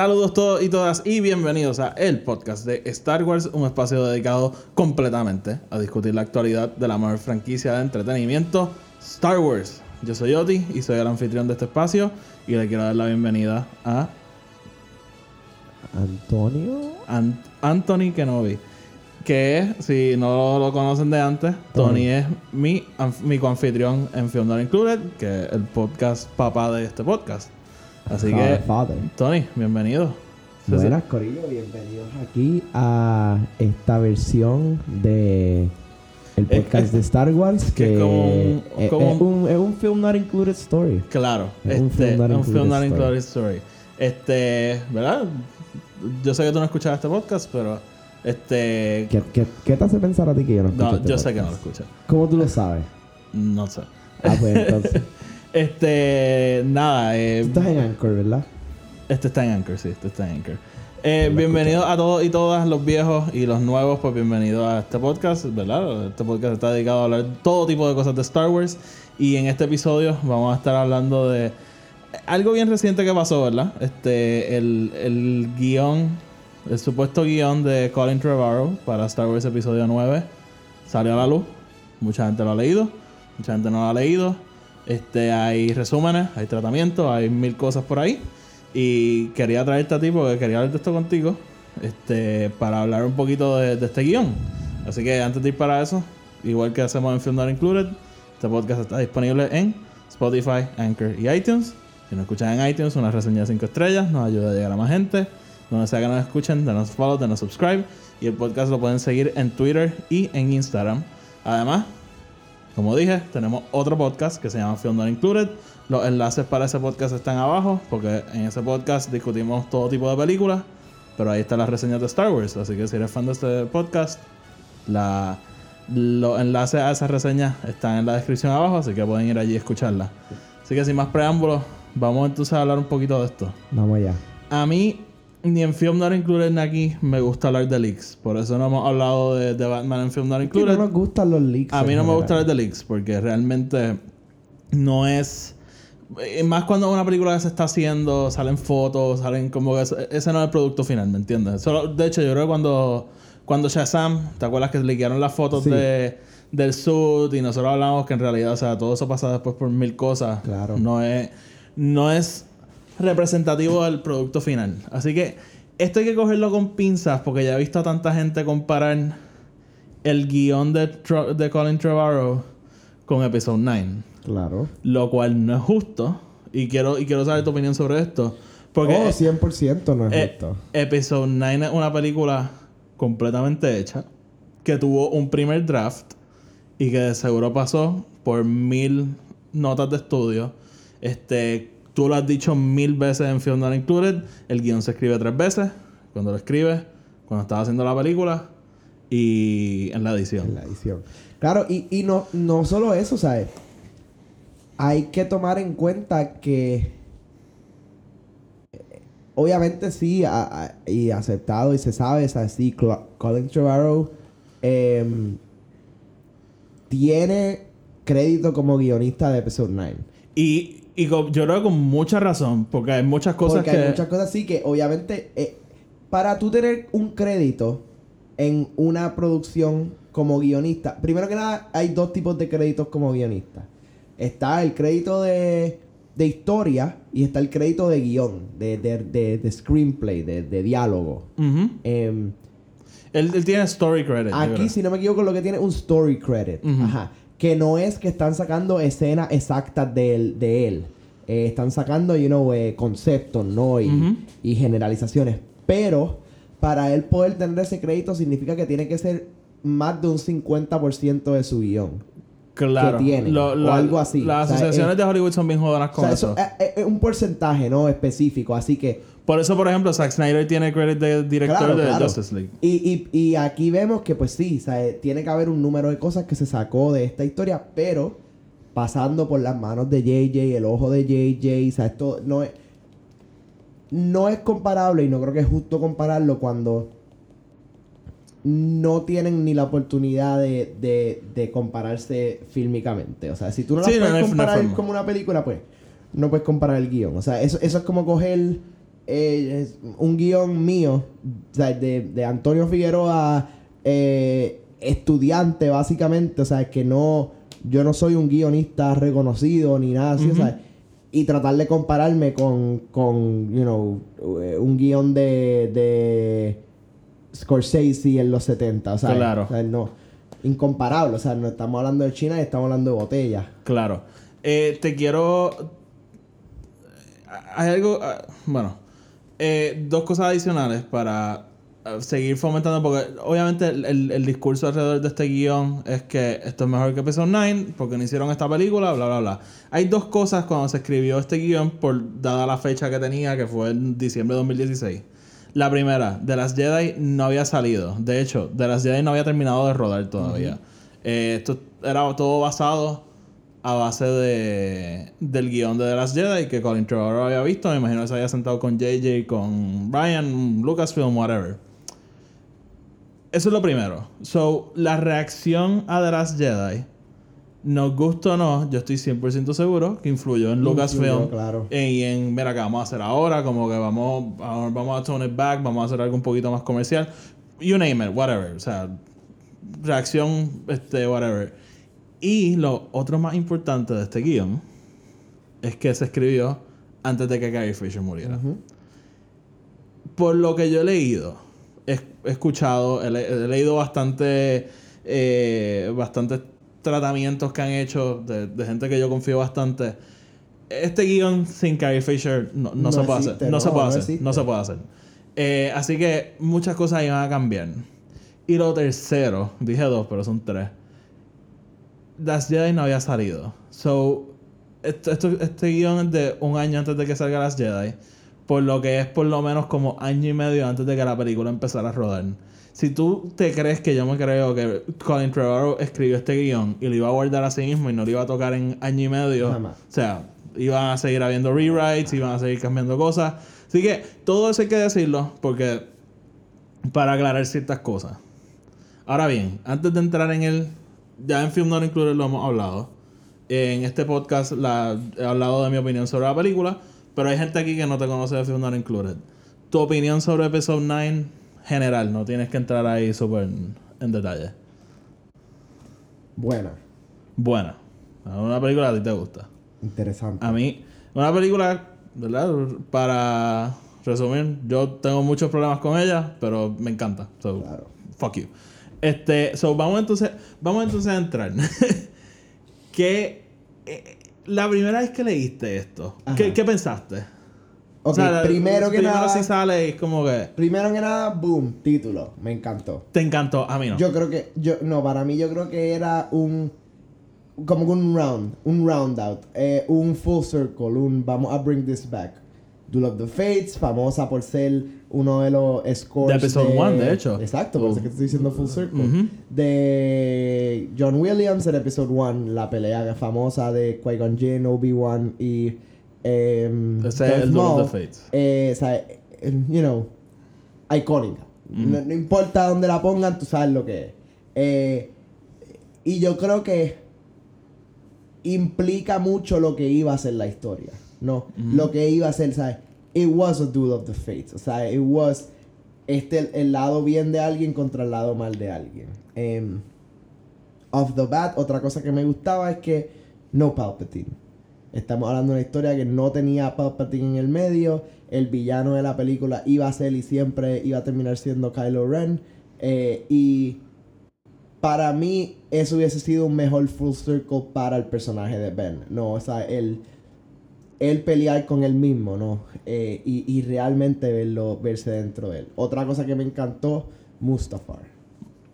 Saludos todos y todas y bienvenidos a el podcast de Star Wars, un espacio dedicado completamente a discutir la actualidad de la mayor franquicia de entretenimiento, Star Wars. Yo soy Oti y soy el anfitrión de este espacio y le quiero dar la bienvenida a Antonio. Ant- Anthony Kenobi. Que es, si no lo conocen de antes, Tony, Tony. es mi, mi coanfitrión en Film Not Included, que es el podcast papá de este podcast. Así que, Father. Tony, bienvenido. Buenas, Corillo. Bienvenidos aquí a esta versión de el podcast de Star Wars. que Que, es como un- es, como es un, es un film not included story. Claro, Es un este, film not un included film not story. included story. Este, ¿verdad? Yo sé que tú no escuchas este podcast, pero este. ¿Qué, qué, qué te hace pensar a ti que yo no escucho No, este yo sé que no lo escuchas. ¿Cómo tú lo sabes? No sé. Ah, pues entonces. Este, nada, eh, estás en Anchor, ¿verdad? este está en Anchor, sí, este está en Anchor. Eh, bienvenidos a todos y todas, los viejos y los nuevos, pues bienvenidos a este podcast, ¿verdad? Este podcast está dedicado a hablar todo tipo de cosas de Star Wars. Y en este episodio vamos a estar hablando de algo bien reciente que pasó, ¿verdad? Este, el, el guion, el supuesto guion de Colin Trevorrow para Star Wars Episodio 9 salió a la luz. Mucha gente lo ha leído, mucha gente no lo ha leído. Este, hay resúmenes, hay tratamientos, hay mil cosas por ahí. Y quería traerte a ti porque quería hablar de esto contigo. Este, para hablar un poquito de, este guion. Así que antes de ir para eso, igual que hacemos en Film Included, este podcast está disponible en Spotify, Anchor y iTunes. Si nos escuchan en iTunes, una reseña de 5 estrellas nos ayuda a llegar a más gente. Donde sea que nos escuchen, denos follow, denos subscribe. Y el podcast lo pueden seguir en Twitter y en Instagram. Además, como dije, tenemos otro podcast que se llama Film Not Included. Los enlaces para ese podcast están abajo, porque en ese podcast discutimos todo tipo de películas, pero ahí están las reseñas de Star Wars. Así que si eres fan de este podcast, la, los enlaces a esas reseñas están en la descripción abajo, así que pueden ir allí y escucharlas. Así que sin más preámbulos, vamos entonces a hablar un poquito de esto. Vamos allá. A mí, ni en Film Not Included ni aquí, me gusta hablar de leaks. Por eso no hemos hablado de, de Batman en Film Not Que Included. no nos gustan los leaks. A mí no me gusta hablar de leaks porque realmente no es. eh, Más cuando una película se está haciendo, salen fotos, salen como que ese, no es el producto final, ¿me entiendes? Solo, de hecho, yo creo que cuando, cuando Shazam, ¿te acuerdas que liquearon las fotos Sí. de, del suit y nosotros hablamos que en realidad, o sea, todo eso pasa después por mil cosas? Claro. No es, no es representativo del producto final. Así que esto hay que cogerlo con pinzas porque ya he visto a tanta gente comparar el guion de, Tro- de Colin Trevorrow con Episode 9. Claro. Lo cual no es justo. Y quiero, y quiero saber tu opinión sobre esto. Porque oh, 100% no es eh, justo. Episode 9 es una película completamente hecha. Que tuvo un primer draft. Y que de seguro pasó por mil notas de estudio. Este, tú lo has dicho mil veces en Film Not Included. El guion se escribe tres veces. Cuando lo escribes, cuando estás haciendo la película y en la edición. en la edición. Claro, y, y no, no solo eso, ¿sabes? Hay que tomar en cuenta que eh, obviamente sí, y aceptado y se sabe, es así, Colin Trevorrow em, tiene crédito como guionista de Episode 9. Y, y con- yo creo que con mucha razón, porque hay muchas cosas Porque que... hay muchas cosas así que obviamente eh, para tú tener un crédito en una producción como guionista, primero que nada hay dos tipos de créditos como guionista. Está el crédito de, de historia y está el crédito de guion, de, de, de- de screenplay, de, diálogo. Em, él, él tiene story credit. Aquí, si no me equivoco, lo que tiene es un story credit. Ajá. Que no es que están sacando escenas exactas de él. De él. Eh, están sacando, you know, eh, conceptos, ¿no? Y generalizaciones. Pero, para él poder tener ese crédito, significa que tiene que ser más de un 50% de su guion. Claro. que tienen. Lo- o algo así. Las O sea, asociaciones es- de Hollywood son bien jodonas o con sea, eso. eso es, un porcentaje, ¿no? Específico. Así que Por eso, por ejemplo, Zack Snyder tiene credit de director Claro, de claro. Justice League. Y, y, y aquí vemos que, pues sí, sea, tiene que haber un número de cosas que se sacó de esta historia, pero pasando por las manos de JJ, el ojo de JJ, o sea, esto no es. No es comparable y no creo que es justo compararlo cuando no tienen ni la oportunidad de, de, de compararse fílmicamente. O sea, si tú no Sí, no, puedes no no comparar como una película, pues no puedes comparar el guion. O sea, eso, eso es como coger eh, un guion mío, o sea, de, de Antonio Figueroa, eh, estudiante básicamente, o sea, que no, yo no soy un guionista reconocido ni nada así, o sea, y tratar de compararme con, con you know, eh, un guion de, de Scorsese en los 70, o sea, Claro. o sea, no, incomparable, o sea, no estamos hablando de China y estamos hablando de botellas. Claro. Eh, te quiero. Hay algo. ah, Bueno. eh, dos cosas adicionales para ah, seguir fomentando. Porque obviamente el, el- el discurso alrededor de este guion es que esto es mejor que Episode 9. Porque no hicieron esta película, bla, bla, bla. Hay dos cosas cuando se escribió este guion. Por dada la fecha que tenía, que fue en diciembre de 2016. La primera, The Last Jedi no había salido. De hecho, The Last Jedi no había terminado de rodar todavía. Eh, esto era todo basado a base de del guion de The Last Jedi que Colin Trevorrow había visto. Me imagino que se había sentado con JJ, con Ryan, Lucasfilm, whatever. Eso es lo primero. So, la reacción a The Last Jedi, nos gusta o no, yo estoy 100% seguro que influyó en Lucasfilm. Claro. Y en, mira, que vamos a hacer ahora, como que vamos, a- vamos a tone it back, vamos a hacer algo un poquito más comercial. You name it, whatever. O sea, reacción, este, whatever. Y lo otro más importante de este guion es que se escribió antes de que Carrie Fisher muriera. Por lo que yo he leído, he, escuchado, he, le- he leído bastante, eh, bastantes tratamientos que han hecho de, de gente que yo confío bastante. Este guion sin Carrie Fisher no, no No se puede hacer. No, se puede hacer. No se puede hacer. Así que muchas cosas iban a cambiar. Y lo tercero, dije dos, pero son tres. Das Jedi no había salido. So, esto, esto- este guion es de un año antes de que salga Las Jedi. Por lo que es por lo menos como año y medio antes de que la película empezara a rodar. Si tú te crees que yo me creo que Colin Trevorrow escribió este guion y lo iba a guardar a sí mismo y no lo iba a tocar en año y medio, Jamás. o sea, iban a seguir habiendo rewrites, iban a seguir cambiando cosas. Así que todo eso hay que decirlo porque para aclarar ciertas cosas. Ahora bien, antes de entrar en el. Ya en Film Not Included lo hemos hablado. En este podcast la- he hablado de mi opinión sobre la película. Pero hay gente aquí que no te conoce de Film Not Included. Tu opinión sobre Episode 9, general, no tienes que entrar ahí súper en detalle. Buena, Buena. Una película a ti te gusta. interesante. A mí, una película, ¿verdad? Para resumir, yo tengo muchos problemas con ella, pero me encanta. So, Claro. fuck you. Este, so, vamos entonces, vamos entonces a entrar. que eh, la primera vez que leíste esto, ¿qué, qué pensaste? Ok, la- primero que primero nada, si sale es como que primero que nada, boom, título, me encantó. te encantó, a mí no. Yo creo que, yo, no, para mí yo creo que era un, como que un round, un round out, eh, un full circle, un vamos a bring this back. Duel of the Fates, famosa por ser uno de los scores De episode one, de hecho. Exacto, por eso Uh. que estoy diciendo full circle. Ujú. De John Williams en episode 1, la pelea famosa de Qui-Gon Jinn, Obi-Wan y em, Ese es Darth el of the Fates. Eh, o sea, eh, you know, icónica. No, no importa dónde la pongan, tú sabes lo que es. Eh, y yo creo que implica mucho lo que iba a ser la historia, ¿no? Lo que iba a ser, ¿sabes? It was a duel of the fates. O sea, it was este, el, el lado bien de alguien contra el lado mal de alguien. Em, off the bat, otra cosa que me gustaba es que no Palpatine. Estamos hablando de una historia que no tenía Palpatine en el medio. El villano de la película iba a ser y siempre iba a terminar siendo Kylo Ren. Eh, y para mí eso hubiese sido un mejor full circle para el personaje de Ben. No, o sea, él, él pelear con él mismo, ¿no? Eh, y, y realmente verlo, verse dentro de él. Otra cosa que me encantó, Mustafar.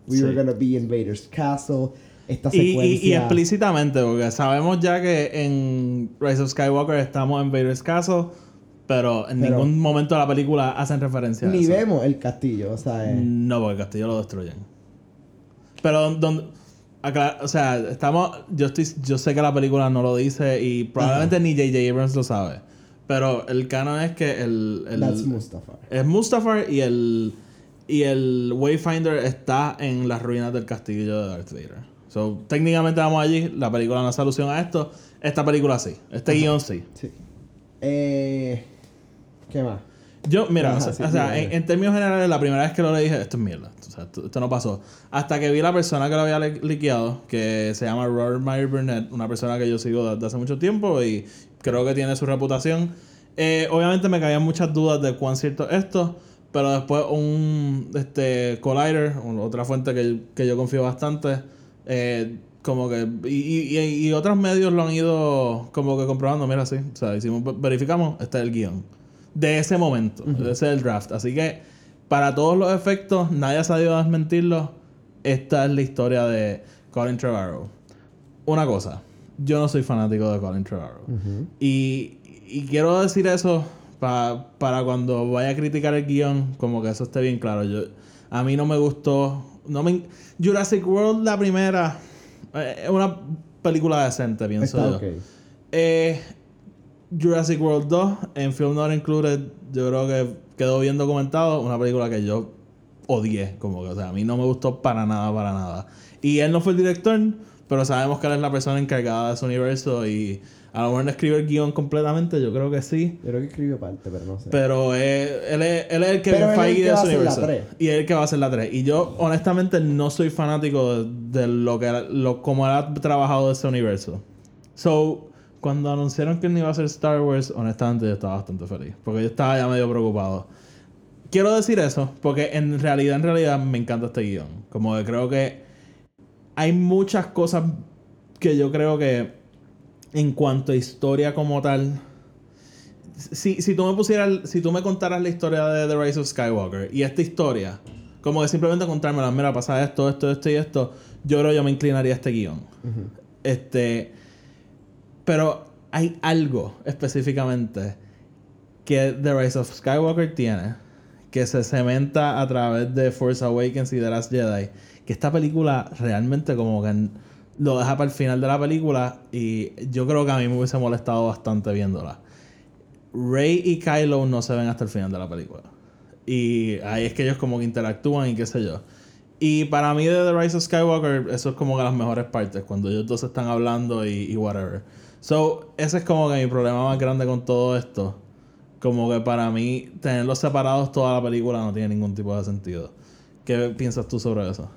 We Sí. were gonna be in Vader's castle. Esta Y, y- secuencia. y explícitamente, porque sabemos ya que en Rise of Skywalker estamos en Vader's Castle, pero en Pero- ningún momento de la película hacen referencia a Ni eso. vemos el castillo, o sea, eh, No, porque el castillo lo destruyen. Pero donde... aclar- o sea, estamos... Yo, estoy, yo sé que la película no lo dice y probablemente ni J.J. Abrams lo sabe. Pero el canon es que el... el that's Mustafa. es Mustafar y el... Y el Wayfinder está en las ruinas del castillo de Darth Vader. So, técnicamente vamos allí. La película no hace alusión a esto. Esta película sí. Este guion sí. Sí. Eh, ¿Qué más? Yo, mira, Ajá, o sea, sí, o sea, dime, en, términos generales, la primera vez que lo leí dije, esto es mierda. O sea, esto, esto no pasó. Hasta que vi la persona que lo había li- liqueado, que se llama Robert Meyer Burnett, una persona que yo sigo desde hace mucho tiempo y creo que tiene su reputación. Eh, obviamente me caían muchas dudas de cuán cierto es esto, pero después un este, Collider, otra fuente que, que yo confío bastante, eh, como que y, y, y otros medios lo han ido como que comprobando mira sí o sea hicimos verificamos este es el guion. De ese momento ese es el draft. Así que para todos los efectos nadie ha sabido desmentirlo esta es la historia de Colin Trevorrow. Una cosa yo no soy fanático de Colin Trevorrow. Y, y quiero decir eso pa- para cuando vaya a criticar el guion, como que eso esté bien claro. Yo, a mí no me gustó. No me, Jurassic World, la primera, eh, es una película decente, pienso Está yo. Eh, Jurassic World 2, en Film Not Included, yo creo que quedó bien documentado. Una película que yo odié, como que, o sea, a mí no me gustó para nada, para nada. Y él no fue el director, pero sabemos que él es la persona encargada de su universo y a lo mejor no escribe el guion completamente, yo creo que sí. Yo creo que escribió parte, pero no sé. Pero eh, él, es, él es el que Pero Feige de su universo. Y él es el que va a hacer la 3. Y yo, honestamente, no soy fanático de, de lo que lo, como él ha trabajado de ese universo. So, cuando anunciaron que él no iba a hacer Star Wars, honestamente yo estaba bastante feliz. Porque yo estaba ya medio preocupado. Quiero decir eso, porque en realidad, en realidad me encanta este guion. Como que creo que hay muchas cosas que yo creo que en cuanto a historia como tal, si, si tú me pusieras, si tú me contaras la historia de The Rise of Skywalker y esta historia, como que simplemente contármela, mira, pasa esto, esto, esto y esto, yo creo que yo me inclinaría a este guion. Este, pero hay algo específicamente que The Rise of Skywalker tiene, que se cementa a través de Force Awakens y The Last Jedi, que esta película realmente como que lo deja para el final de la película y yo creo que a mí me hubiese molestado bastante viéndola. Rey y Kylo no se ven hasta el final de la película. Y ahí es que ellos como que interactúan y qué sé yo. Y para mí de The Rise of Skywalker, eso es como que las mejores partes, cuando ellos dos están hablando y, y whatever. So, ese es como que mi problema más grande con todo esto. Como que para mí, tenerlos separados toda la película no tiene ningún tipo de sentido. ¿Qué piensas tú sobre eso?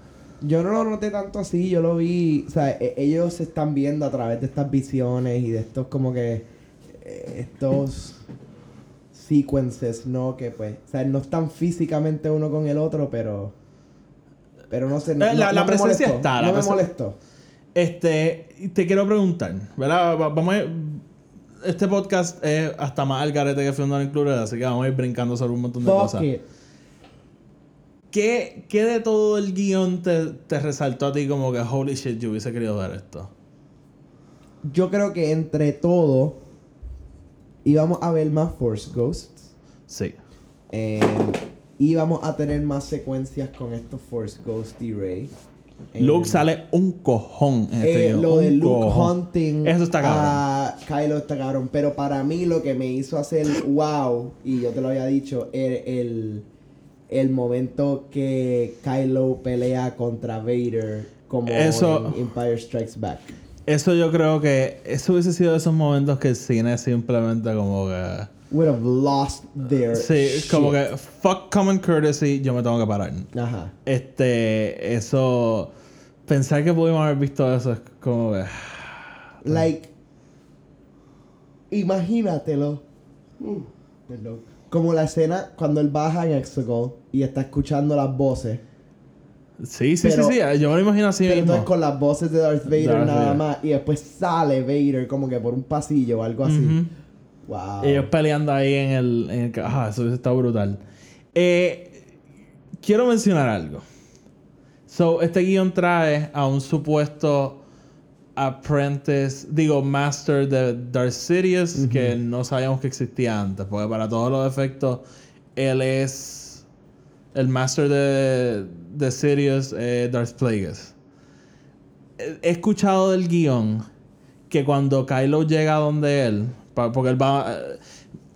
Yo no lo noté tanto así, yo lo vi, o sea, e- ellos se están viendo a través de estas visiones y de estos como que eh, estos sequences, ¿no? Que pues, o sea, no están físicamente uno con el otro, pero pero no sé, no, Eh, la- no- la no me presencia molestó, está, la no me molestó. Este, te quiero preguntar, ¿verdad? Va- Vamos a ir- Este podcast es hasta más al garete que Not Included, así que vamos a ir brincando sobre un montón de Fuck cosas. it. ¿Qué, ¿Qué de todo el guion te, te resaltó a ti como que holy shit, yo hubiese querido ver esto? Yo creo que entre todo íbamos a ver más Force Ghosts. Sí. Eh, íbamos a tener más secuencias con estos Force Ghost y Rey. Eh, Luke sale un cojón en este eh, lo un de Luke cojón. Hunting Eso está cabrón. a Kylo está cabrón. Pero para mí lo que me hizo hacer wow, y yo te lo había dicho, el, el, el momento que Kylo pelea contra Vader como Eso- en Empire Strikes Back. Eso yo creo que eso hubiese sido de esos momentos que el cine simplemente como que... Would have lost their Sí, shit. como que fuck common courtesy, yo me tengo que parar. Ajá. Este, eso... Pensar que pudimos haber visto eso es como que... Like, imagínatelo. Uh, perdón. Como la escena cuando él baja en Exegol y está escuchando las voces. Sí, sí, Pero- sí, sí, yo me lo imagino así Pero mismo. entonces con las voces de Darth Vader Darth nada Vader. más. Y después sale Vader como que por un pasillo o algo así. Wow. Ellos peleando ahí en el... En el ah, eso está brutal. Eh, quiero mencionar algo. So, este guion trae a un supuesto apprentice, digo, master de Darth Sidious, que no sabíamos que existía antes, porque para todos los efectos, él es el master de, de Sidious, eh, Darth Plagueis. He escuchado del guion que cuando Kylo llega donde él, porque él va... eh,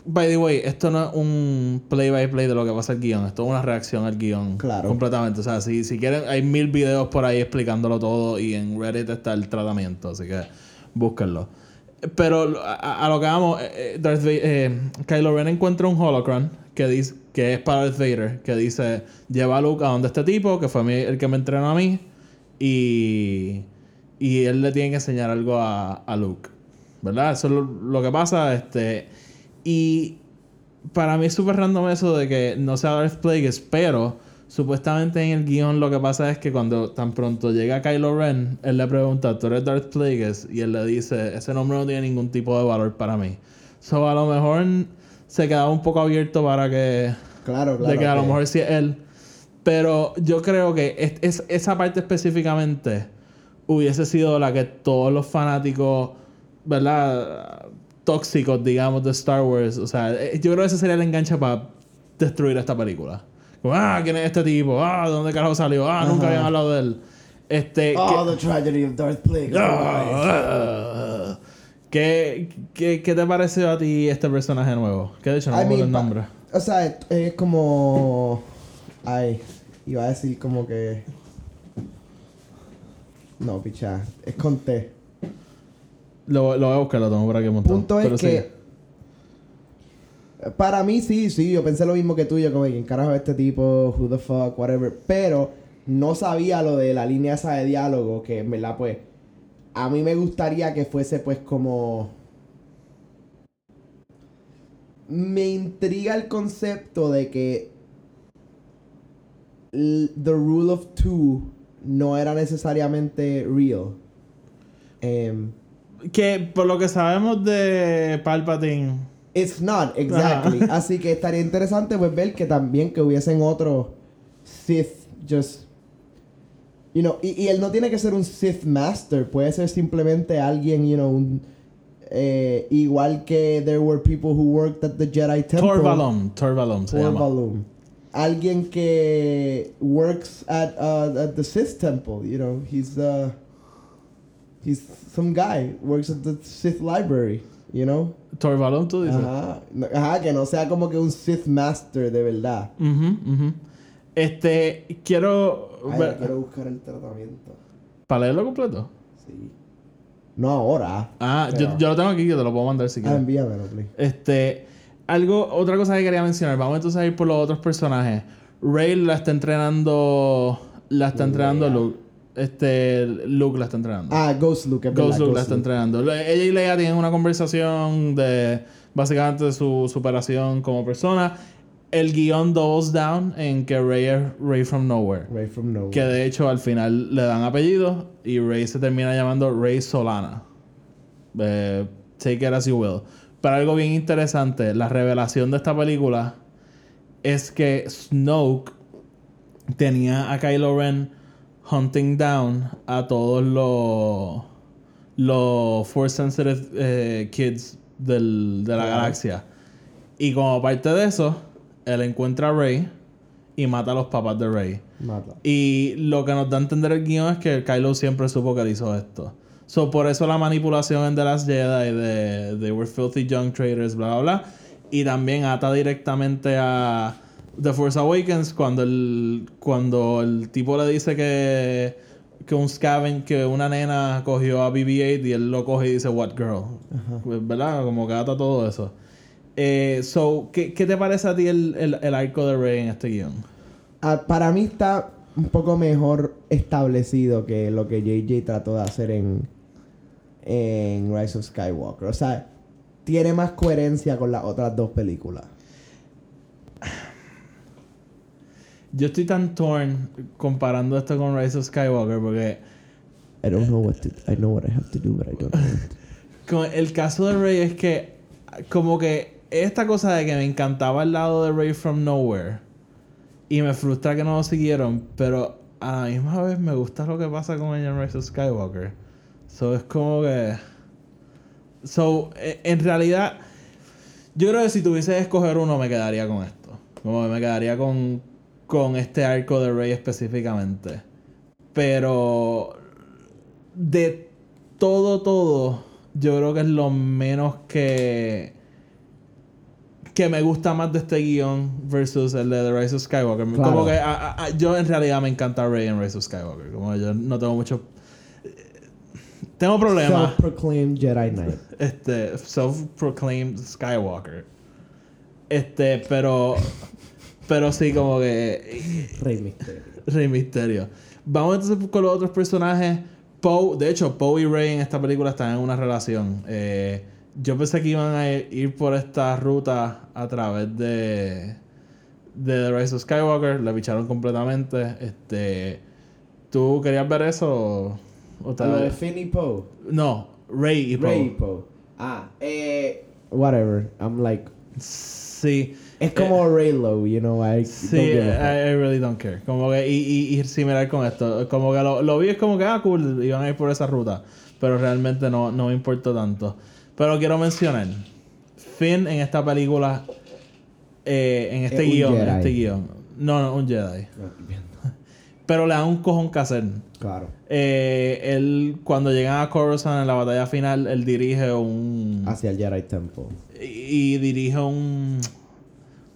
By the way, esto no es un play by play de lo que pasa el guion, esto es una reacción al guion. Claro. Completamente. O sea, si, si quieren, hay mil videos por ahí explicándolo todo y en Reddit está el tratamiento, así que búsquenlo. Pero a, a lo que vamos, eh, Darth eh, Kylo Ren encuentra un holocron que dice que es para Darth Vader, que dice lleva a Luke a donde este tipo, que fue el que me entrenó a mí, y, y él le tiene que enseñar algo a, a Luke. ¿Verdad? Eso es lo, lo que pasa. Este, y para mí es súper random eso de que no sea Darth Plagueis, pero supuestamente en el guion lo que pasa es que cuando tan pronto llega Kylo Ren, él le pregunta, ¿tú eres Darth Plagueis? Y él le dice, ese nombre no tiene ningún tipo de valor para mí. So a lo mejor se quedaba un poco abierto para que Claro, claro. de que a lo que- mejor sí es él. Pero yo creo que es, es- esa parte específicamente hubiese sido la que todos los fanáticos, ¿verdad? Tóxicos, digamos, de Star Wars. O sea, eh, yo creo que ese sería el enganche para destruir esta película. Como, ah, ¿quién es este tipo? Ah, ¿de dónde carajo salió? Ah, nunca habían hablado de él. Este. Oh, que- the tragedy of Darth Plagueis. ¿Qué, qué, qué te pareció a ti este personaje nuevo? Que de hecho no I me mean, el nombre. O sea, es, es como. Ay, iba a decir como que. No, picha. Es con T. Lo, lo voy a buscar, lo tengo por aquí un montón. Punto es Pero que. sigue. Para mí sí, sí, yo pensé lo mismo que tú, yo como, ¿quién carajo es este tipo? Who the fuck, whatever. Pero no sabía lo de la línea esa de diálogo, que en verdad, pues, a mí me gustaría que fuese, pues, como... Me intriga el concepto de que the rule of two no era necesariamente real. Em, Que por lo que sabemos de Palpatine. It's not, exactly. Así que estaría interesante pues ver que también que hubiesen otros Sith just you know, y, y él no tiene que ser un Sith Master, puede ser simplemente alguien, you know, un, eh, igual que there were people who worked at the Jedi Temple. Torvalum. Torvalum se llama. Torvalum. Alguien que works at, uh, at the Sith Temple, you know, he's uh, he's some guy works at the Sith Library, you know. Torvalum, tú dices. Ajá. Ajá, que no sea como que un Sith Master de verdad. Este, quiero. Ay, quiero buscar el tratamiento. ¿Para leerlo completo? Sí. No ahora. Ah, Pero- yo, yo lo tengo aquí, que te lo puedo mandar si Ah, quieres. envíamelo, please. Este, algo, otra cosa que quería mencionar. Vamos entonces a ir por los otros personajes. Rey la está entrenando. La está entrenando Luke. Este, Luke la está entrenando. Ah, Ghost Luke, es Ghost verdad, Luke Ghost la está Luke. entrenando. Ella y Leia tienen una conversación de básicamente de su superación como persona. El guion doubles down en que Rey es Rey from Nowhere. Right from nowhere. Que de hecho al final le dan apellido y Rey se termina llamando Rey Solana. Eh, take it as you will. Pero algo bien interesante, la revelación de esta película es que Snoke tenía a Kylo Ren hunting down a todos los los force sensitive eh, kids del- de la galaxia. Y como parte de eso, él encuentra a Rey y mata a los papás de Rey. Mata. Y lo que nos da a entender el guion es que Kylo siempre supo que él hizo esto. So, por eso la manipulación en The Last Jedi de They were filthy young traitors, bla, bla, bla. Y también ata directamente a The Force Awakens cuando el, cuando el tipo le dice que, que un scaven, que una nena cogió a BB-8 y él lo coge y dice, What girl? ¿Verdad? Como que ata todo eso. Eh, so, ¿qué, qué te parece a ti el, el, el arco de Rey en este guion? Ah, para mí está un poco mejor establecido que lo que JJ trató de hacer en, en Rise of Skywalker. O sea, tiene más coherencia con las otras dos películas. Yo estoy tan torn comparando esto con Rise of Skywalker porque I don't know what to, I know what I have to do, but I don't know what to con el caso de Rey es que como que esta cosa de que me encantaba el lado de Rey from Nowhere y me frustra que no lo siguieron, pero a la misma vez me gusta lo que pasa con en Rise of Skywalker. So es como que. So, e- en realidad, yo creo que si tuviese que escoger uno, me quedaría con esto. Como que me quedaría con, con este arco de Rey específicamente. Pero de todo, todo, yo creo que es lo menos que que me gusta más de este guion versus el de The Rise of Skywalker. Claro. Como que a- a- a- yo en realidad me encanta Rey en Rise of Skywalker. Como yo no tengo mucho... Tengo problemas. Self-proclaimed Jedi Knight. Este, self-proclaimed Skywalker. Este, pero... Pero sí, como que... Rey Misterio. Rey Misterio. Vamos entonces con los otros personajes. Poe, de hecho, Poe y Rey en esta película están en una relación. Eh, yo pensé que iban a ir por esta ruta a través de, de The Rise of Skywalker. La picharon completamente. Este, ¿Tú querías ver eso? o- te- Lo de Finn y Poe. No, Rey y Poe. Rey y Poe. Ah, eh. Whatever. I'm like. Sí. Es como Raylo, you know. I Sí, don't give a fuck. I, I really don't care. Como que, y, y, y similar con esto. Como que lo, lo vi es como que, ah, cool, iban a ir por esa ruta. Pero realmente no, no me importó tanto. Pero quiero mencionar, Finn en esta película, eh, en este Es guion, en este guion. No, no, un Jedi. Pero le da un cojón que hacer. Claro. Eh, él, cuando llegan a Coruscant en la batalla final, él dirige un... Hacia el Jedi Temple. y, y dirige un...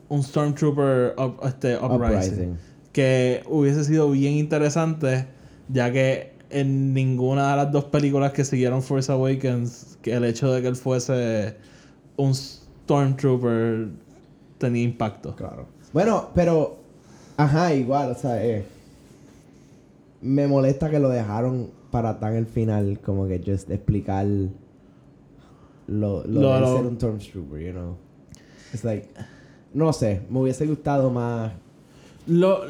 Un Stormtrooper up- este, uprising Uprising. que hubiese sido bien interesante, ya que en ninguna de las dos películas que siguieron Force Awakens, que el hecho de que él fuese un Stormtrooper tenía impacto. Claro. Bueno, pero. Ajá, igual, o sea, eh, me molesta que lo dejaron para tan el final, como que just explicar lo, lo, Lo- de lo- ser un Stormtrooper, you know. It's like. No sé, me hubiese gustado más. Lo,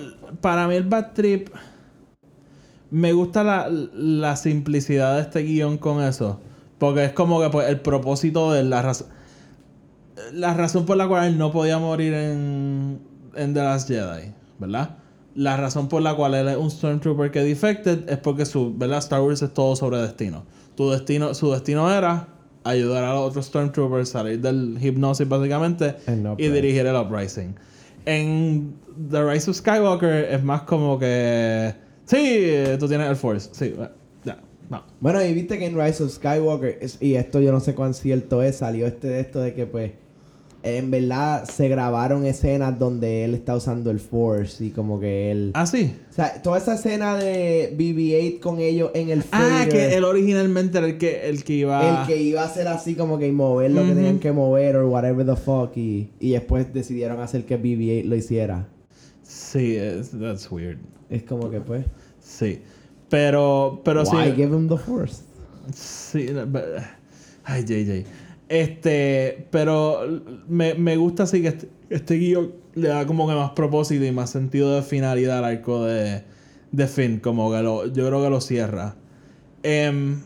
para mí el Bad Trip me gusta la, la simplicidad de este guion con eso. Porque es como que pues, el propósito de la razón. La razón por la cual él no podía morir en, en The Last Jedi, ¿verdad? La razón por la cual él es un Stormtrooper que defected es porque su, ¿verdad? Star Wars es todo sobre destino. Tu destino, su destino era ayudar a los otros Stormtroopers a salir del hipnosis básicamente y dirigir el uprising. En The Rise of Skywalker es más como que sí, tú tienes el Force, sí, eh, ya, no. Bueno, y viste que en Rise of Skywalker, y esto yo no sé cuán cierto es, salió este de esto de que pues en verdad se grabaron escenas donde él está usando el Force y como que él... Ah, sí. O sea, toda esa escena de BB-8 con ellos en el Ah, que él originalmente era el que el que iba el que iba a hacer así como que mover lo que tenían que mover o whatever the fuck y, y después decidieron hacer que BB-8 lo hiciera. Sí, es, that's weird. Es como que pues... Sí. Pero pero why sí. give him the Force? Sí, but- ay, JJ. Este, pero me, me gusta así que este, este guion le da como que más propósito y más sentido de finalidad al arco de, de Finn. Como que lo, yo creo que lo cierra. Em,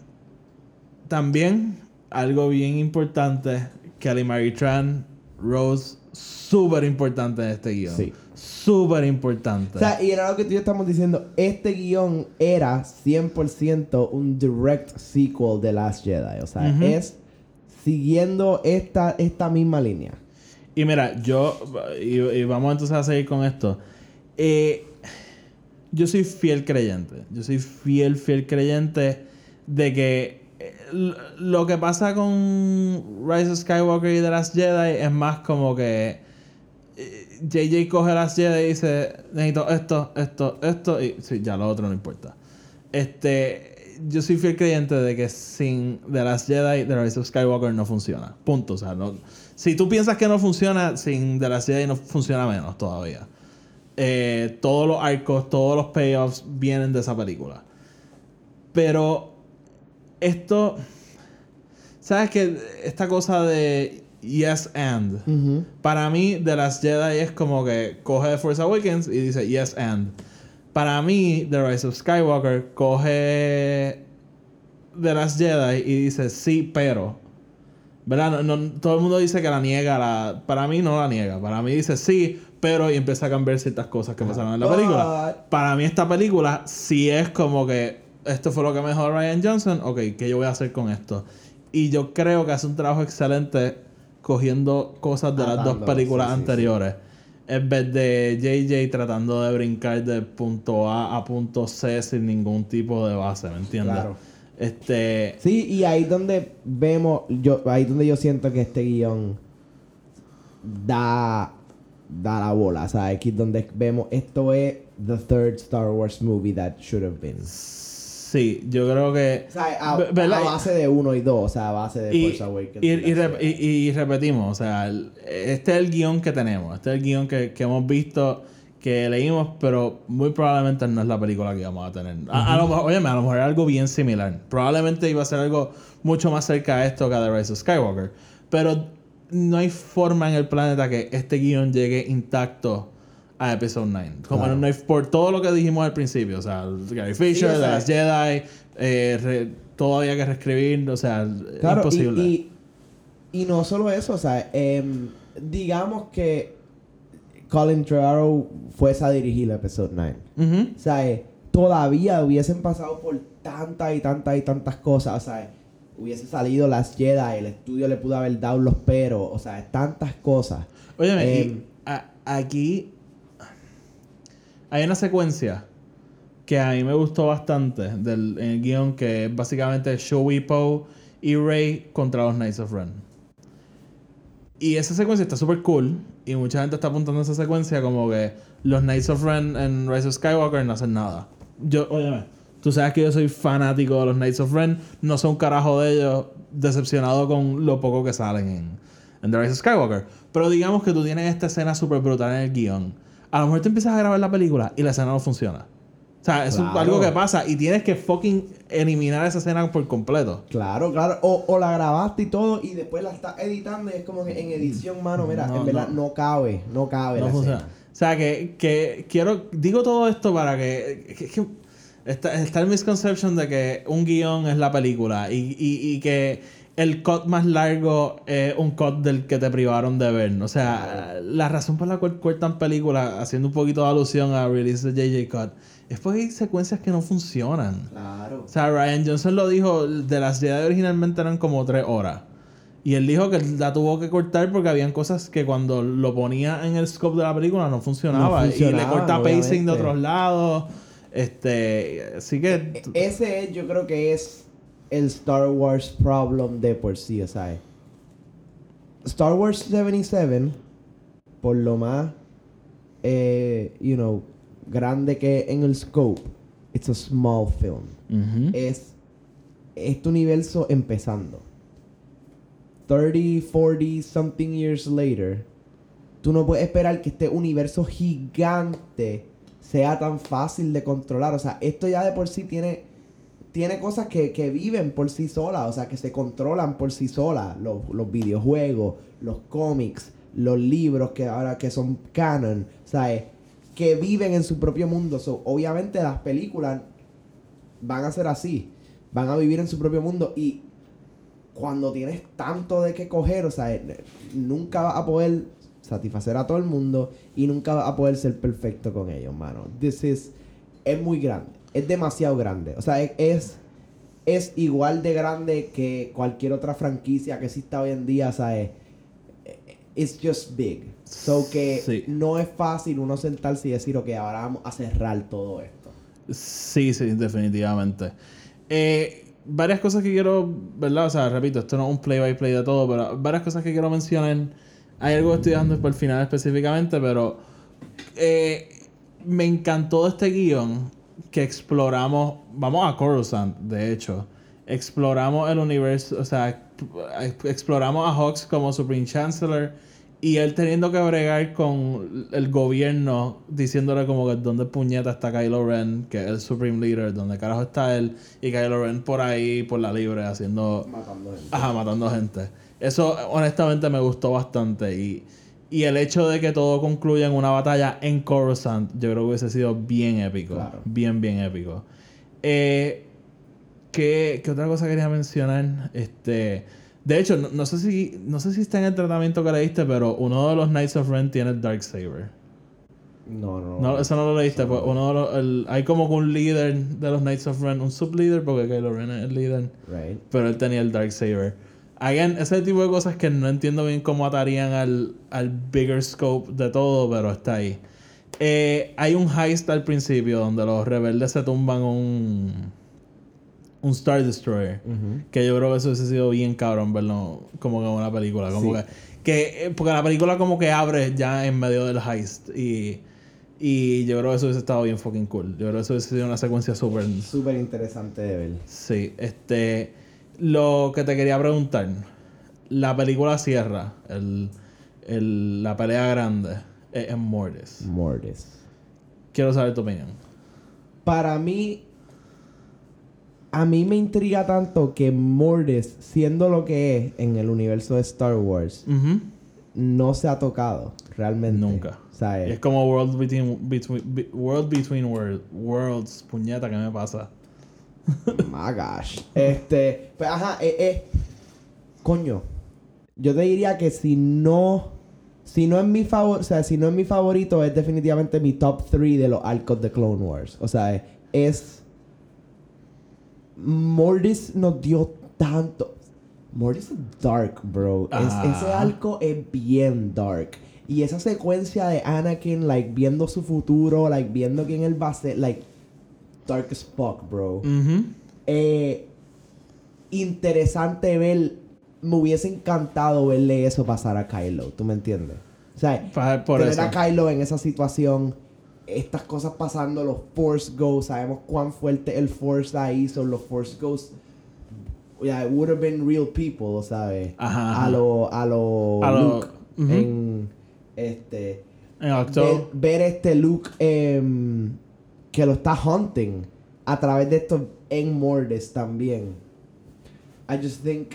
también, algo bien importante, Kelly Marie Tran, Rose, súper importante en este guion. Sí. Súper importante. O sea, y era lo que tú y yo estamos diciendo. Este guion era 100% un direct sequel de Last Jedi. O sea, es siguiendo esta, esta misma línea. Y mira, yo, y, y vamos entonces a seguir con esto. Eh, yo soy fiel creyente. Yo soy fiel, fiel creyente de que eh, lo que pasa con Rise of Skywalker y The Last Jedi es más como que eh, JJ coge Last Jedi y dice, necesito esto, esto, esto, y sí, ya lo otro no importa. Este, yo soy fiel creyente de que sin The Last Jedi, The Rise of Skywalker no funciona. Punto. O sea, no, si tú piensas que no funciona, sin The Last Jedi no funciona menos todavía. Eh, todos los arcos, todos los payoffs vienen de esa película. Pero esto, ¿sabes que Esta cosa de yes and. Para mí, The Last Jedi es como que coge The Force Awakens y dice yes and. Para mí, The Rise of Skywalker coge The Last Jedi y dice sí, pero. ¿Verdad? No, no- todo el mundo dice que la niega. La, para mí no la niega. Para mí dice sí, pero y empieza a cambiar ciertas cosas que pasaron en la película. Para mí esta película sí es como que esto fue lo que me dejó Ryan Johnson. Ok, ¿qué yo voy a hacer con esto? Y yo creo que hace un trabajo excelente cogiendo cosas de las dos películas sí, sí, anteriores. En vez de JJ tratando de brincar de punto A a punto C sin ningún tipo de base, ¿me entiendes? Claro. Este. Sí, y ahí donde vemos, yo, ahí donde yo siento que este guion da, da la bola, ¿sabes? Aquí es donde vemos, esto es the third Star Wars movie that should have been. Sí, yo creo que. O sea, a, base de uno y dos, o sea, a base de Y, Force Awakens. y- y rep- y- y repetimos, o sea, este es el guion que tenemos, este es el guion que, que hemos visto, que leímos, pero muy probablemente no es la película que íbamos a tener. A, a lo mejor, óyeme, a lo mejor era algo bien similar. Probablemente iba a ser algo mucho más cerca a esto que a The Rise of Skywalker. Pero no hay forma en el planeta que este guion llegue intacto a Episode 9. Como Claro. no por todo lo que dijimos al principio, o sea, Gary Fisher, Last Jedi, eh, re- todo había que reescribir, o sea, Claro, imposible. Y, y no solo eso, o sea, em, digamos que Colin Trevorrow fuese a dirigir el episodio 9. Ujú. O sea, eh, todavía hubiesen pasado por tantas y tantas y tantas cosas. O sea, hubiese salido las Jedi, el estudio le pudo haber dado los peros. O sea, tantas cosas. Y Em, aquí hay una secuencia que a mí me gustó bastante del en el guion que es básicamente Chewie, Poe y Rey contra los Knights of Ren. Y esa secuencia está súper cool y mucha gente está apuntando a esa secuencia como que los Knights of Ren en Rise of Skywalker no hacen nada. Yo, óyeme, tú sabes que yo soy fanático de los Knights of Ren, no soy un carajo de ellos, decepcionado con lo poco que salen en, en The Rise of Skywalker. Pero digamos que tú tienes esta escena súper brutal en el guion. A lo mejor tú empiezas a grabar la película y la escena no funciona. O sea, es Claro. algo que pasa y tienes que fucking eliminar esa escena por completo. Claro, claro. O, o la grabaste y todo y después la estás editando y es como que en edición, mano, mira, No, en verdad no. no, cabe, no cabe No la funciona. escena. O sea, que, que quiero... Digo todo esto para que... que- que está, está el misconception de que un guion es la película y, y, y que el cut más largo es un cut del que te privaron de ver. O sea, la razón por la cual cortan películas, haciendo un poquito de alusión a Release de JJ Cut, es porque hay secuencias que no funcionan. Claro. O sea, Ryan Johnson lo dijo, de las Jedi originalmente eran como tres horas. Y él dijo que la tuvo que cortar porque habían cosas que cuando lo ponía en el scope de la película no funcionaba. No y le corta pacing de obviamente. otros lados. Este, así que... E- Ese es, yo creo que es el Star Wars problem de por sí, o sea. Star Wars 77, por lo más, eh, you know, grande que en el scope, it's a small film. Ujú. Es este universo empezando. 30, 40, something years later, tú no puedes esperar que este universo gigante sea tan fácil de controlar. O sea, esto ya de por sí tiene, tiene cosas que, que viven por sí solas, o sea, que se controlan por sí solas. Los, los videojuegos, los cómics, los libros que ahora que son canon, ¿sabes? Que viven en su propio mundo. So, obviamente las películas van a ser así. Van a vivir en su propio mundo y cuando tienes tanto de qué coger, o sea, eh, nunca vas a poder satisfacer a todo el mundo y nunca vas a poder ser perfecto con ellos, mano. This is es muy grande, es demasiado grande. O sea, es, es igual de grande que cualquier otra franquicia que exista hoy en día, o sea, es it's just big. So que Sí. no es fácil uno sentarse y decir, ok, ahora vamos a cerrar todo esto. Sí, sí, definitivamente. Eh, varias cosas que quiero, ¿verdad? O sea, repito, esto no es un play by play de todo, pero varias cosas que quiero mencionar. Hay algo que estoy dejando por el final específicamente, pero eh, me encantó este guion que exploramos. Vamos a Coruscant, de hecho. Exploramos el universo, o sea, exploramos a Hawks como Supreme Chancellor y él teniendo que bregar con el gobierno diciéndole como que dónde puñeta está Kylo Ren, que es el Supreme Leader, dónde carajo está él, y Kylo Ren por ahí, por la libre, haciendo Matando gente. Ajá, matando gente. Eso honestamente me gustó bastante. Y, y el hecho de que todo concluya en una batalla en Coruscant, yo creo que hubiese sido bien épico. Claro. Bien, bien épico. Eh, ¿qué, qué otra cosa quería mencionar? Este. De hecho, no, no sé si no sé si está en el tratamiento que leíste, pero uno de los Knights of Ren tiene el Darksaber. No, no. No, eso no lo leíste. Pues uno de los, el- hay como que un líder de los Knights of Ren, un sublíder, porque Kylo Ren es el líder. Right. Pero él tenía el Darksaber. Again, ese tipo de cosas que no entiendo bien cómo atarían al, al bigger scope de todo, pero está ahí. Eh, hay un heist al principio donde los rebeldes se tumban un, un Star Destroyer. Ujú. Que yo creo que eso hubiese sido bien cabrón verlo como que en una película. Como Sí. que, que, eh, porque la película como que abre ya en medio del heist. Y, y yo creo que eso hubiese estado bien fucking cool. Yo creo que eso hubiese sido una secuencia súper Súper interesante de ver. Sí, este. Lo que te quería preguntar. La película cierra. El, el- la pelea grande es en Mortis. Mortis. Quiero saber tu opinión. Para mí, a mí me intriga tanto que Mortis, siendo lo que es en el universo de Star Wars, no se ha tocado realmente. Nunca. ¿Sabes? Y es como World Between, between, Be- World Between World- Worlds. Puñeta, ¿qué me pasa? My gosh. Este, pues ajá, eh, eh, coño. Yo te diría que si no, si no es mi favor, o sea, si no es mi favorito, es definitivamente mi top 3 de los arcos de Clone Wars. O sea, es Mortis nos dio tanto. Mortis es dark, bro. Es- Ah. ese arco es bien dark. Y esa secuencia de Anakin, like, viendo su futuro, like, viendo quién él va a ser, like, dark as fuck, bro Ujú. eh, interesante ver. Me hubiese encantado verle eso pasar a Kylo. ¿Tú me entiendes? O sea, Pa- Por tener eso. a Kylo en esa situación. Estas cosas pasando, los Force Ghosts. Sabemos cuán fuerte el Force ahí. Son los Force Ghosts. Yeah, it would have been real people, ¿sabes? Ajá, ajá. A lo, a lo A lo- Luke. En este En octubre. ver, ver este Luke em, que lo está hunting a través de estos en Mordes también. I just think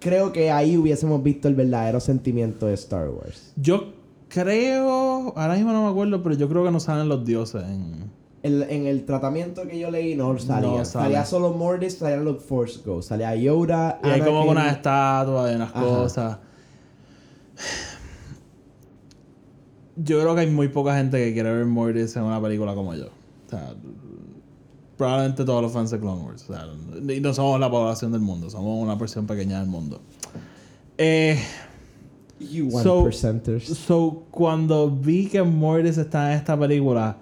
creo que ahí hubiésemos visto el verdadero sentimiento de Star Wars. Yo creo. Ahora mismo no me acuerdo, pero yo creo que no salen los dioses en. El- en el tratamiento que yo leí no salía. No salía solo Mordes, salían los Force Ghosts. Salía Yoda, Y hay como Anakin. unas estatuas y unas Ajá. cosas. Yo creo que hay muy poca gente que quiere ver Mortis en una película como yo. O sea, probablemente todos los fans de Clone Wars. O sea, y no somos la población del mundo, somos una porción pequeña del mundo. Eh, You So- percenters. so, cuando vi que Mortis está en esta película,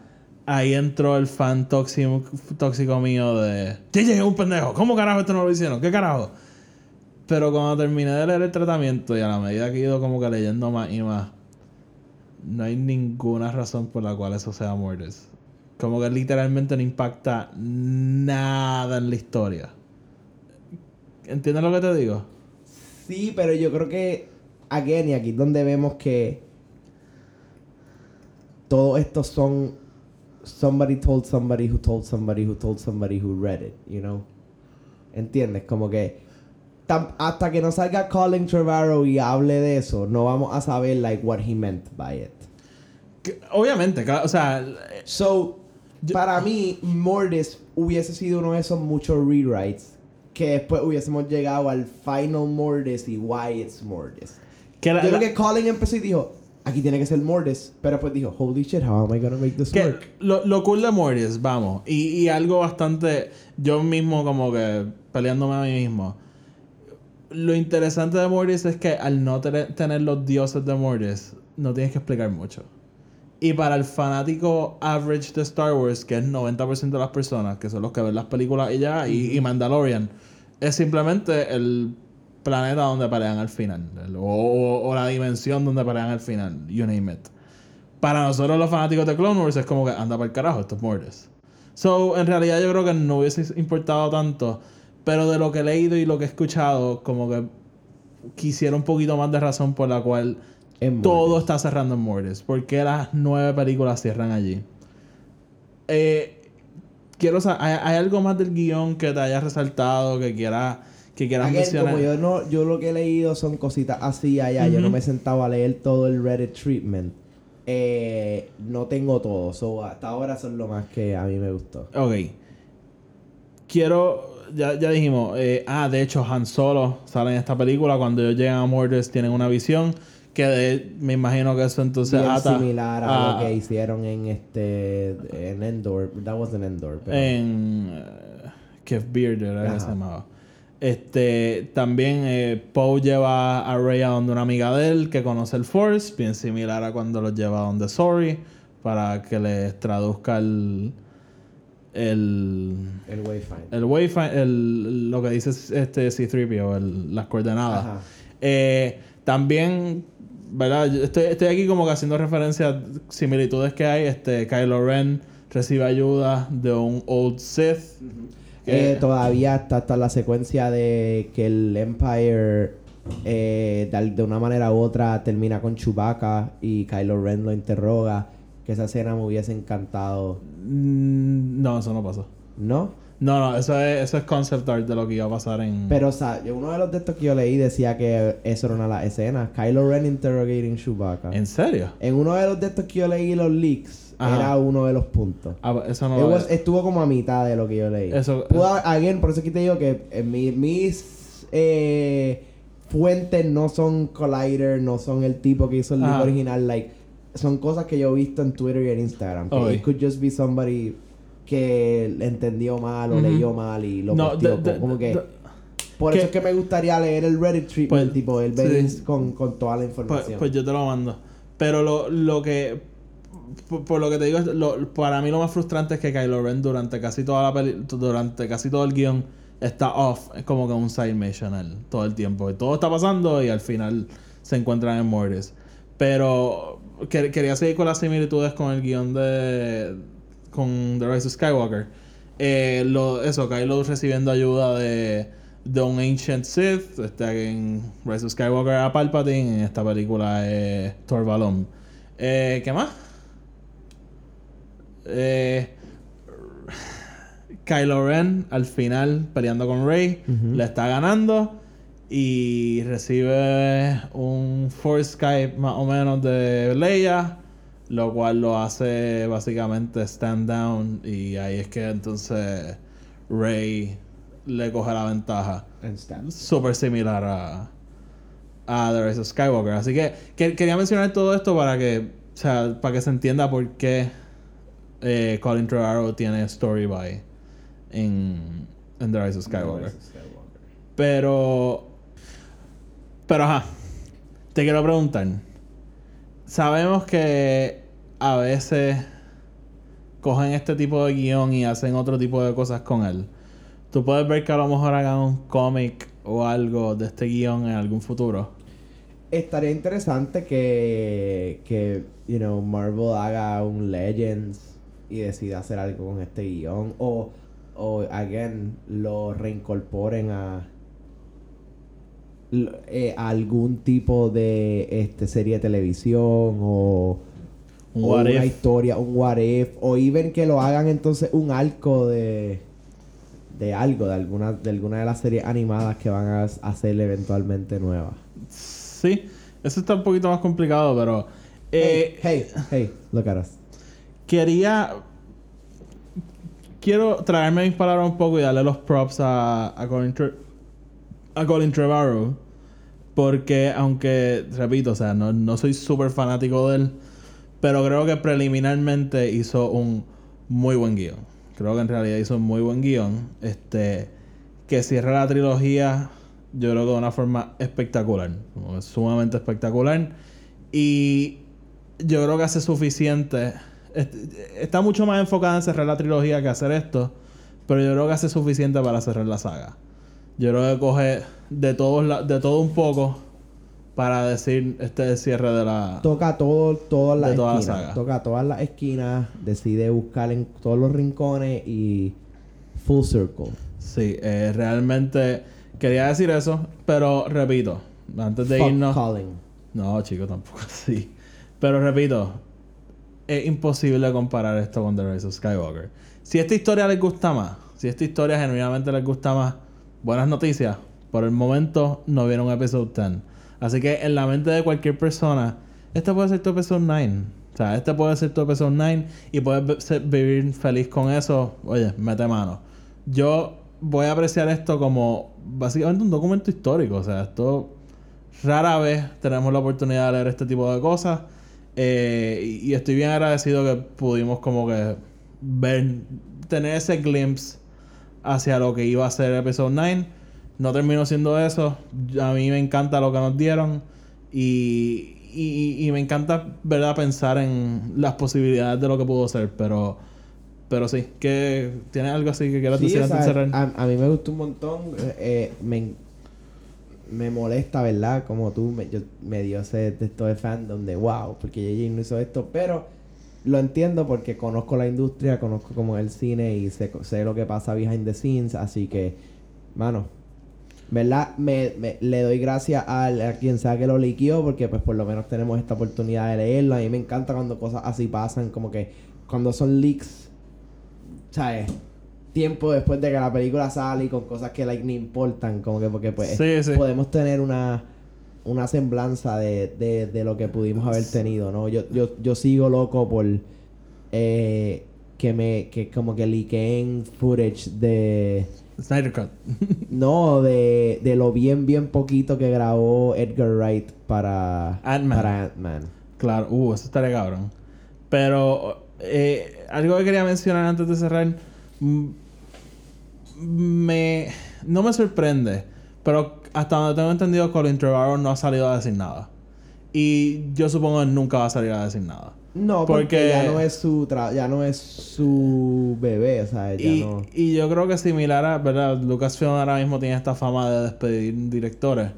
ahí entró el fan tóxico, tóxico mío de... JJ es un pendejo, ¿cómo carajo esto no lo hicieron? ¿Qué carajo? Pero cuando terminé de leer el tratamiento y a la medida que he ido como que leyendo más y más, no hay ninguna razón por la cual eso sea Mortis. Como que literalmente no impacta nada en la historia. ¿Entiendes lo que te digo? Sí, pero yo creo que again y aquí es donde vemos que todos estos son somebody told somebody who told somebody who told somebody who read it, you know. ¿Entiendes? Como que hasta que no salga Colin Trevorrow y hable de eso, no vamos a saber like what he meant by it. Que- obviamente, o sea, So, Yo- para mí, Mortis hubiese sido uno de esos muchos rewrites que después hubiésemos llegado al final Mortis y why it's Mortis. que la- Yo creo que Colin empezó y dijo, aquí tiene que ser Mortis, pero pues dijo, holy shit, how am I gonna make this Que work? lo, lo cool de Mortis, vamos, y, y algo bastante, yo mismo como que peleándome a mí mismo. Lo interesante de Mortis es que al no tener, los dioses de Mortis, no tienes que explicar mucho. Y para el fanático average de Star Wars, que es 90% de las personas, que son los que ven las películas y ya, y, y Mandalorian, es simplemente el planeta donde pelean al final. el- o, o- o la dimensión donde pelean al final. You name it. Para nosotros los fanáticos de Clone Wars es como que anda para el carajo, estos Mortis. So, en realidad yo creo que no hubiese importado tanto. Pero de lo que he leído y lo que he escuchado, como que quisiera un poquito más de razón por la cual En todo está cerrando en Mortis. ¿Por qué las nueve películas cierran allí? Eh, quiero saber, ¿hay, hay algo más del guion que te haya resaltado, que quieras que quieras Again, mencionar? como yo no, yo lo que he leído son cositas así allá, yo no me he sentado a leer todo el Reddit treatment. Eh, no tengo todo, so hasta ahora son lo más que a mí me gustó. Ok. Quiero. Ya, ya dijimos, eh, ah, de hecho Han Solo sale en esta película, cuando ellos llegan a Mordors tienen una visión que de- me imagino que eso entonces Bien ata similar a, a- lo que hicieron en este en Endor. That wasn't Endor, pero en eh, Kev Beard era que se llamaba. Este, también eh, Poe lleva a Rey a donde una amiga de él que conoce el Force, bien similar a cuando los lleva a donde Sorry, para que les traduzca el, el, el Wayfind. el Wayfind, el, lo que dice este C-3PO, el- las coordenadas. Eh, también, ¿verdad? Estoy, estoy aquí como que haciendo referencia a similitudes que hay. Este, Kylo Ren recibe ayuda de un Old Sith. que- Eh, todavía está, está la secuencia de que el Empire eh, de, de una manera u otra termina con Chewbacca y Kylo Ren lo interroga. Que esa escena me hubiese encantado. Mm, no, eso no pasó. ¿No? No, no, eso es, eso es concept art de lo que iba a pasar en... Pero, o sea, uno de los de estos que yo leí decía que eso era una de las escenas. Kylo Ren interrogating Chewbacca. ¿En serio? En uno de los de estos que yo leí, los leaks, Ajá. era uno de los puntos. Ah, eso no lo estuvo como a mitad de lo que yo leí. Eso- Pudo haber- again, por eso que te digo que eh, mi- mis eh, fuentes no son Collider, no son el tipo que hizo el libro original. Like, son cosas que yo he visto en Twitter y en Instagram. Que it could just be somebody que entendió mal o leyó mal y lo No, posteó, como que... por eso es que me gustaría leer el Reddit treatment, Pues, tipo, el sí. con, con toda la Pues, información. pues yo te lo mando. Pero lo, lo que. Por, por lo que te digo, es lo- para mí lo más frustrante es que Kylo Ren durante casi toda la peli, durante casi todo el guion está off. Es como que un side mission él, todo el tiempo. Todo está pasando y al final se encuentran en Mortis. Pero que- quería seguir con las similitudes con el guion de. con The Rise of Skywalker. Eh, lo, eso, Kylo recibiendo ayuda de, de un Ancient Sith. Este, en Rise of Skywalker a Palpatine. En esta película es Thor Valom. Eh, ¿Qué más? Eh, Kylo Ren al final peleando con Rey. Le está ganando. Y recibe un Force Skype más o menos de Leia. Lo cual lo hace básicamente stand down. Y ahí es que entonces Rey le coge la ventaja. Súper similar a, a The Rise of Skywalker. Así que, que- quería mencionar todo esto para que, o sea, para que se entienda por qué eh, Colin Trevorrow tiene story by en, en The Rise of Skywalker. Pero. Pero ajá. Te quiero preguntar. Sabemos que a veces cogen este tipo de guion y hacen otro tipo de cosas con él. Tú puedes ver que a lo mejor hagan un cómic o algo de este guion en algún futuro. Estaría interesante que, que, you know, Marvel haga un Legends y decida hacer algo con este guion. O, o again, lo reincorporen a, eh, algún tipo de este serie de televisión o, Un o what una if. historia, un what if. O even que lo hagan entonces un arco de de algo, de alguna, de alguna de las series animadas que van a hacer eventualmente nuevas. Sí, eso está un poquito más complicado, pero. eh, hey, hey, hey, look at us. quería. Quiero traerme mis palabras un poco y darle los props a, a Colin, a Colin Trevorrow. Porque, aunque, repito, o sea, no, no soy súper fanático de él. Pero creo que preliminarmente hizo un muy buen guion. Creo que en realidad hizo un muy buen guion. Este. Que cierra la trilogía. Yo creo que de una forma espectacular. Sumamente espectacular. Y yo creo que hace suficiente. est- Está mucho más enfocada en cerrar la trilogía que hacer esto. Pero yo creo que hace suficiente para cerrar la saga. Yo creo que coge de todos la- de todo un poco para decir este cierre de la. Toca todo, todas las la esquinas. saga. Toca todas las esquinas. Decide buscar en todos los rincones y full circle. Sí, eh, realmente quería decir eso, pero repito, antes de Fuck irnos. Colin. No, chico, tampoco así. Pero repito, es imposible comparar esto con The Rise of Skywalker. Si esta historia les gusta más, si esta historia genuinamente les gusta más, buenas noticias. Por el momento no vieron episodio 10. Así que en la mente de cualquier persona, este puede ser tu episodio 9. O sea, este puede ser tu episodio 9 y puedes vivir feliz con eso. Oye, mete mano. Yo voy a apreciar esto como básicamente un documento histórico. O sea, esto rara vez tenemos la oportunidad de leer este tipo de cosas. Eh, y estoy bien agradecido que pudimos como que ver, tener ese glimpse hacia lo que iba a ser Episode 9. No terminó siendo eso. A mí me encanta lo que nos dieron. Y, y, y me encanta, ¿verdad?, pensar en las posibilidades de lo que pudo ser. Pero, pero sí, que ¿tienes algo así que quieras Sí, decir antes de cerrar? a, a mí me gustó un montón. eh, eh, me, me molesta, ¿verdad? Como tú me, yo, me dio ese texto de fandom de wow, porque JJ no hizo esto. Pero lo entiendo porque conozco la industria, conozco como el cine y sé, sé lo que pasa behind the scenes. Así que, mano, ¿verdad? Me, me- le doy gracias a quien sea que lo liqueó porque pues por lo menos tenemos esta oportunidad de leerlo. A mí me encanta cuando cosas así pasan, como que cuando son leaks, ¿sabes? Tiempo después de que la película sale y con cosas que like, ni importan, como que porque pues Sí, sí. podemos tener una una semblanza de, de, de lo que pudimos haber tenido, ¿no? Yo, yo, yo sigo loco por eh, que me que como que liqueen footage de Snyder Cut. no, de, de lo bien, bien poquito que grabó Edgar Wright para Ant-Man. Para Ant-Man. Claro, uh, eso estaría cabrón. Pero eh, algo que quería mencionar antes de cerrar. mm, Me. No me sorprende. Pero hasta donde tengo entendido, Colin Trevorrow no ha salido a decir nada. Y yo supongo que nunca va a salir a decir nada. No, porque, Porque- ya no es su tra- ya no es su bebé, o sea, ya Y, no. y yo creo que similar a, ¿verdad? Lucasfilm ahora mismo tiene esta fama de despedir directores.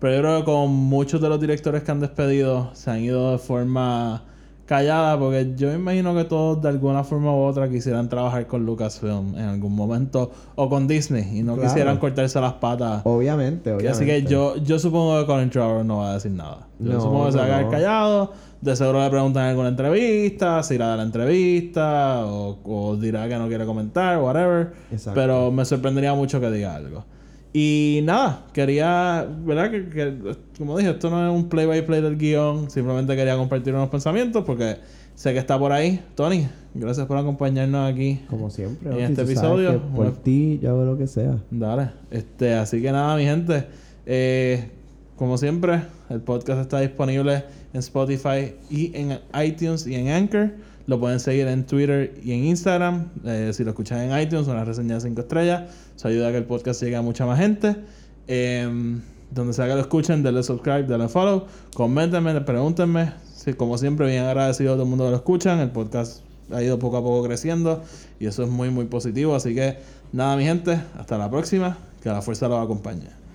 Pero yo creo que con muchos de los directores que han despedido se han ido de forma callada porque yo me imagino que todos de alguna forma u otra quisieran trabajar con Lucasfilm en algún momento o con Disney y no Claro. quisieran cortarse las patas. Obviamente, obviamente. Así que yo, yo supongo que Colin Trevor no va a decir nada. Yo No, supongo que se va a quedar callado. De seguro le preguntan en alguna entrevista, si irá a la entrevista, o, o dirá que no quiere comentar, whatever. Exacto. Pero me sorprendería mucho que diga algo. Y nada, quería, ¿verdad? Que, que, como dije, esto no es un play-by-play del guion. Simplemente quería compartir unos pensamientos porque sé que está por ahí. Tony, gracias por acompañarnos aquí. Como siempre, en este episodio, por ti yo hago lo que sea. Dale. Este, así que nada, mi gente. Eh, como siempre, el podcast está disponible en Spotify y en iTunes y en Anchor. Lo pueden seguir en Twitter y en Instagram. Eh, si lo escuchan en iTunes, una reseña de 5 estrellas. Eso ayuda a que el podcast llegue a mucha más gente. Em, donde sea que lo escuchen, denle subscribe, denle follow. Coméntenme, pregúntenme. Sí, como siempre, bien agradecido a todo el mundo que lo escuchan. El podcast ha ido poco a poco creciendo y eso es muy, muy positivo. Así que nada, mi gente, hasta la próxima. Que la fuerza los acompañe.